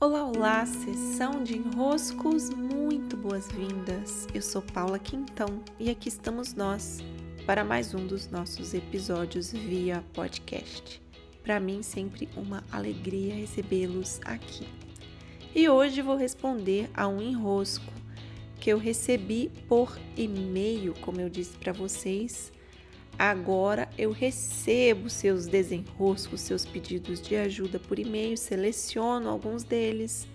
Olá, olá, sessão de enroscos, muito boas-vindas. Eu sou Paula Quintão e aqui estamos nós para mais um dos nossos episódios via podcast. Para mim, sempre uma alegria recebê-los aqui. E hoje vou responder a um enrosco que eu recebi por e-mail, como eu disse para vocês, Agora eu recebo seus desenroscos, seus pedidos de ajuda por e-mail, seleciono alguns deles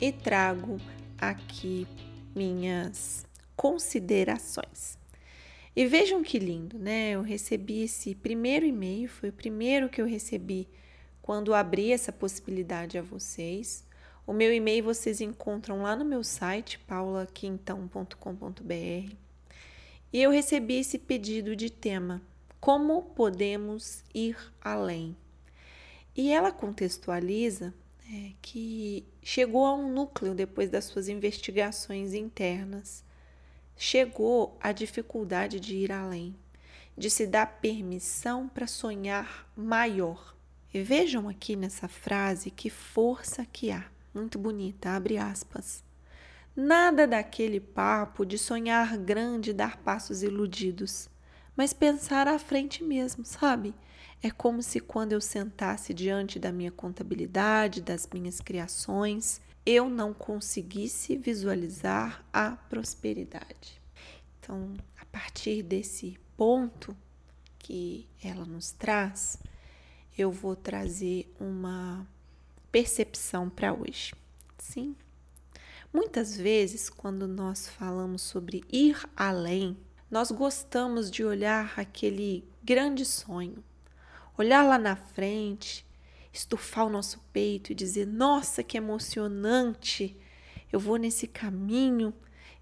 e trago aqui minhas considerações. E vejam que lindo, né? Eu recebi esse primeiro e-mail, foi o primeiro que eu recebi quando abri essa possibilidade a vocês. O meu e-mail vocês encontram lá no meu site, paulaquintão.com.br. E eu recebi esse pedido de tema: Como podemos ir além? E ela contextualiza é, que chegou a um núcleo depois das suas investigações internas. Chegou a dificuldade de ir além, de se dar permissão para sonhar maior. E vejam aqui nessa frase que força que há. Muito bonita, abre aspas. Nada daquele papo de sonhar grande e dar passos iludidos, mas pensar à frente mesmo, sabe? É como se quando eu sentasse diante da minha contabilidade, das minhas criações, eu não conseguisse visualizar a prosperidade. Então, a partir desse ponto que ela nos traz, eu vou trazer uma percepção para hoje. Sim, Muitas vezes, quando nós falamos sobre ir além, nós gostamos de olhar aquele grande sonho, olhar lá na frente, estufar o nosso peito e dizer: Nossa, que emocionante! Eu vou nesse caminho,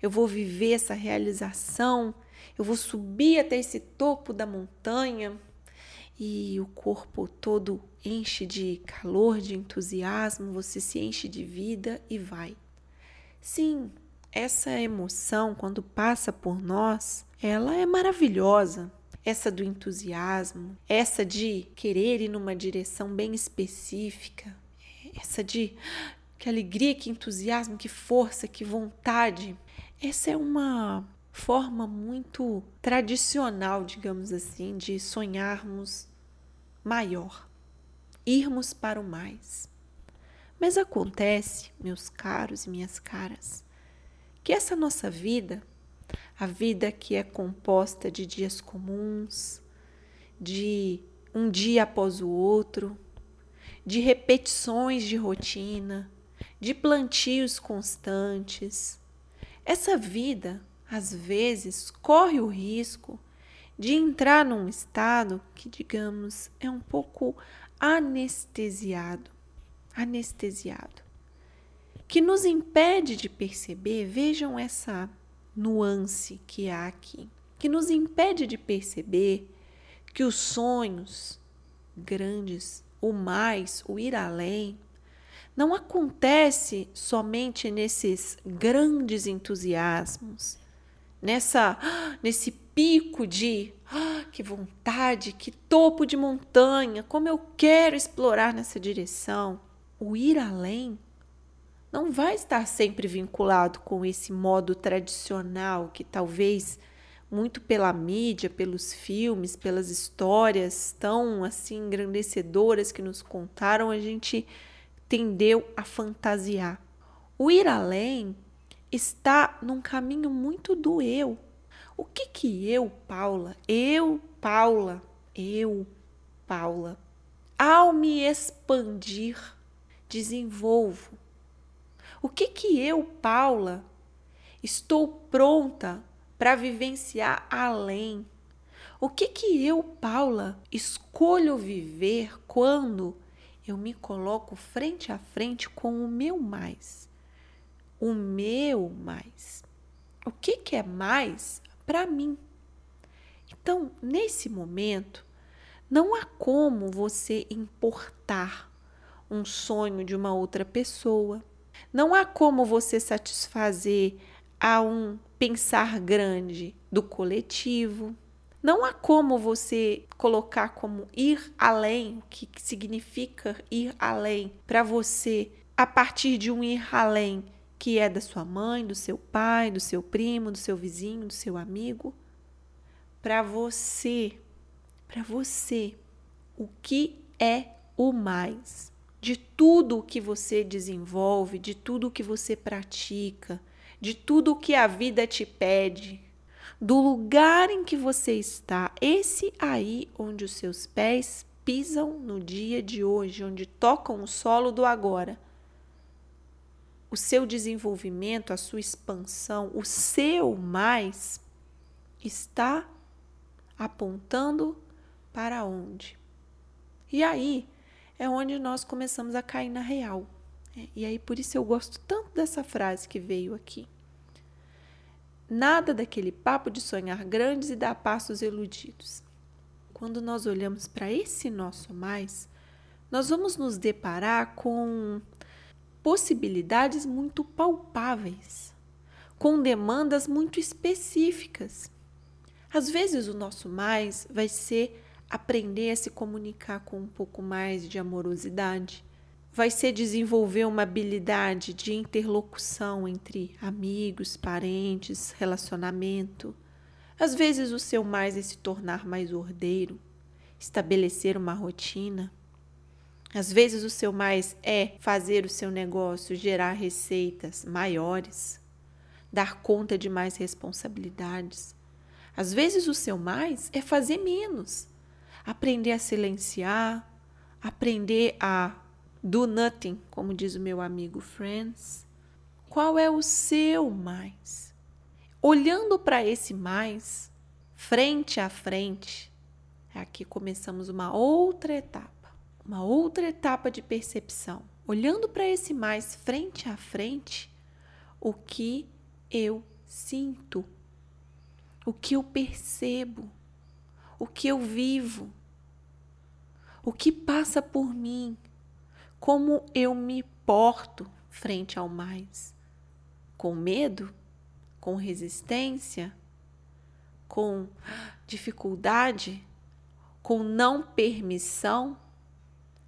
eu vou viver essa realização, eu vou subir até esse topo da montanha. E o corpo todo enche de calor, de entusiasmo, você se enche de vida e vai. Sim, essa emoção, quando passa por nós, ela é maravilhosa. Essa do entusiasmo, essa de querer ir numa direção bem específica, essa de que alegria, que entusiasmo, que força, que vontade. Essa é uma forma muito tradicional, digamos assim, de sonharmos maior, irmos para o mais. Mas acontece, meus caros e minhas caras, que essa nossa vida, a vida que é composta de dias comuns, de um dia após o outro, de repetições de rotina, de plantios constantes, essa vida, às vezes, corre o risco de entrar num estado que, digamos, é um pouco anestesiado anestesiado, que nos impede de perceber, vejam essa nuance que há aqui, que nos impede de perceber que os sonhos grandes, o mais, o ir além, não acontece somente nesses grandes entusiasmos, nessa nesse pico de ah, que vontade, que topo de montanha, como eu quero explorar nessa direção o ir além não vai estar sempre vinculado com esse modo tradicional que talvez muito pela mídia, pelos filmes, pelas histórias tão assim engrandecedoras que nos contaram, a gente tendeu a fantasiar. O ir além está num caminho muito do eu. O que que eu, Paula, eu, Paula, eu, Paula, ao me expandir desenvolvo? O que que eu, Paula, estou pronta para vivenciar além? O que que eu, Paula, escolho viver quando eu me coloco frente a frente com o meu mais? O meu mais. O que que é mais para mim? Então, nesse momento, não há como você importar um sonho de uma outra pessoa. Não há como você satisfazer a um pensar grande do coletivo. Não há como você colocar como ir além, o que significa ir além, para você a partir de um ir além que é da sua mãe, do seu pai, do seu primo, do seu vizinho, do seu amigo. Para você, para você, o que é o mais? De tudo o que você desenvolve, de tudo o que você pratica, de tudo o que a vida te pede, do lugar em que você está, esse aí onde os seus pés pisam no dia de hoje, onde tocam o solo do agora o seu desenvolvimento, a sua expansão, o seu mais está apontando para onde? E aí é onde nós começamos a cair na real. É, e aí por isso eu gosto tanto dessa frase que veio aqui. Nada daquele papo de sonhar grandes e dar passos iludidos. Quando nós olhamos para esse nosso mais, nós vamos nos deparar com possibilidades muito palpáveis, com demandas muito específicas. Às vezes, o nosso mais vai ser aprender a se comunicar com um pouco mais de amorosidade, vai ser desenvolver uma habilidade de interlocução entre amigos, parentes, relacionamento. Às vezes, o seu mais é se tornar mais ordeiro, estabelecer uma rotina. Às vezes o seu mais é fazer o seu negócio gerar receitas maiores, dar conta de mais responsabilidades. Às vezes o seu mais é fazer menos, aprender a silenciar, aprender a do nothing, como diz o meu amigo Friends. Qual é o seu mais? Olhando para esse mais, frente a frente, aqui começamos uma outra etapa uma outra etapa de percepção, olhando para esse mais frente a frente, o que eu sinto, o que eu percebo, o que eu vivo, o que passa por mim, como eu me porto frente ao mais, com medo, com resistência, com dificuldade, com não permissão?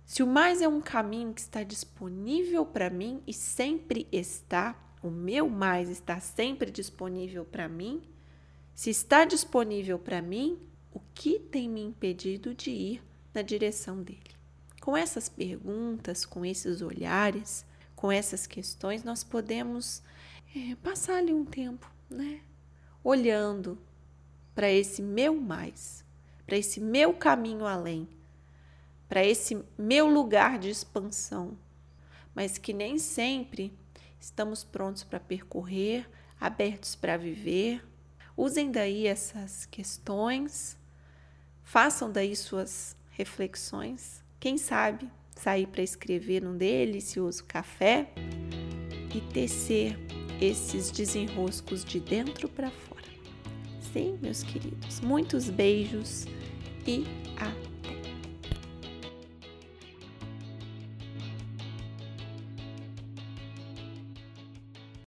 Se o mais é um caminho que está disponível para mim e sempre está, o meu mais está sempre disponível para mim, se está disponível para mim, o que tem me impedido de ir na direção dele? Com essas perguntas, com esses olhares, com essas questões, nós podemos é, passar ali um tempo, né? Olhando para esse meu mais, para esse meu caminho além para esse meu lugar de expansão, mas que nem sempre estamos prontos para percorrer, abertos para viver. Usem daí essas questões, façam daí suas reflexões. Quem sabe sair para escrever num delicioso café e tecer esses desenroscos de dentro para fora. Sim, meus queridos, muitos beijos e até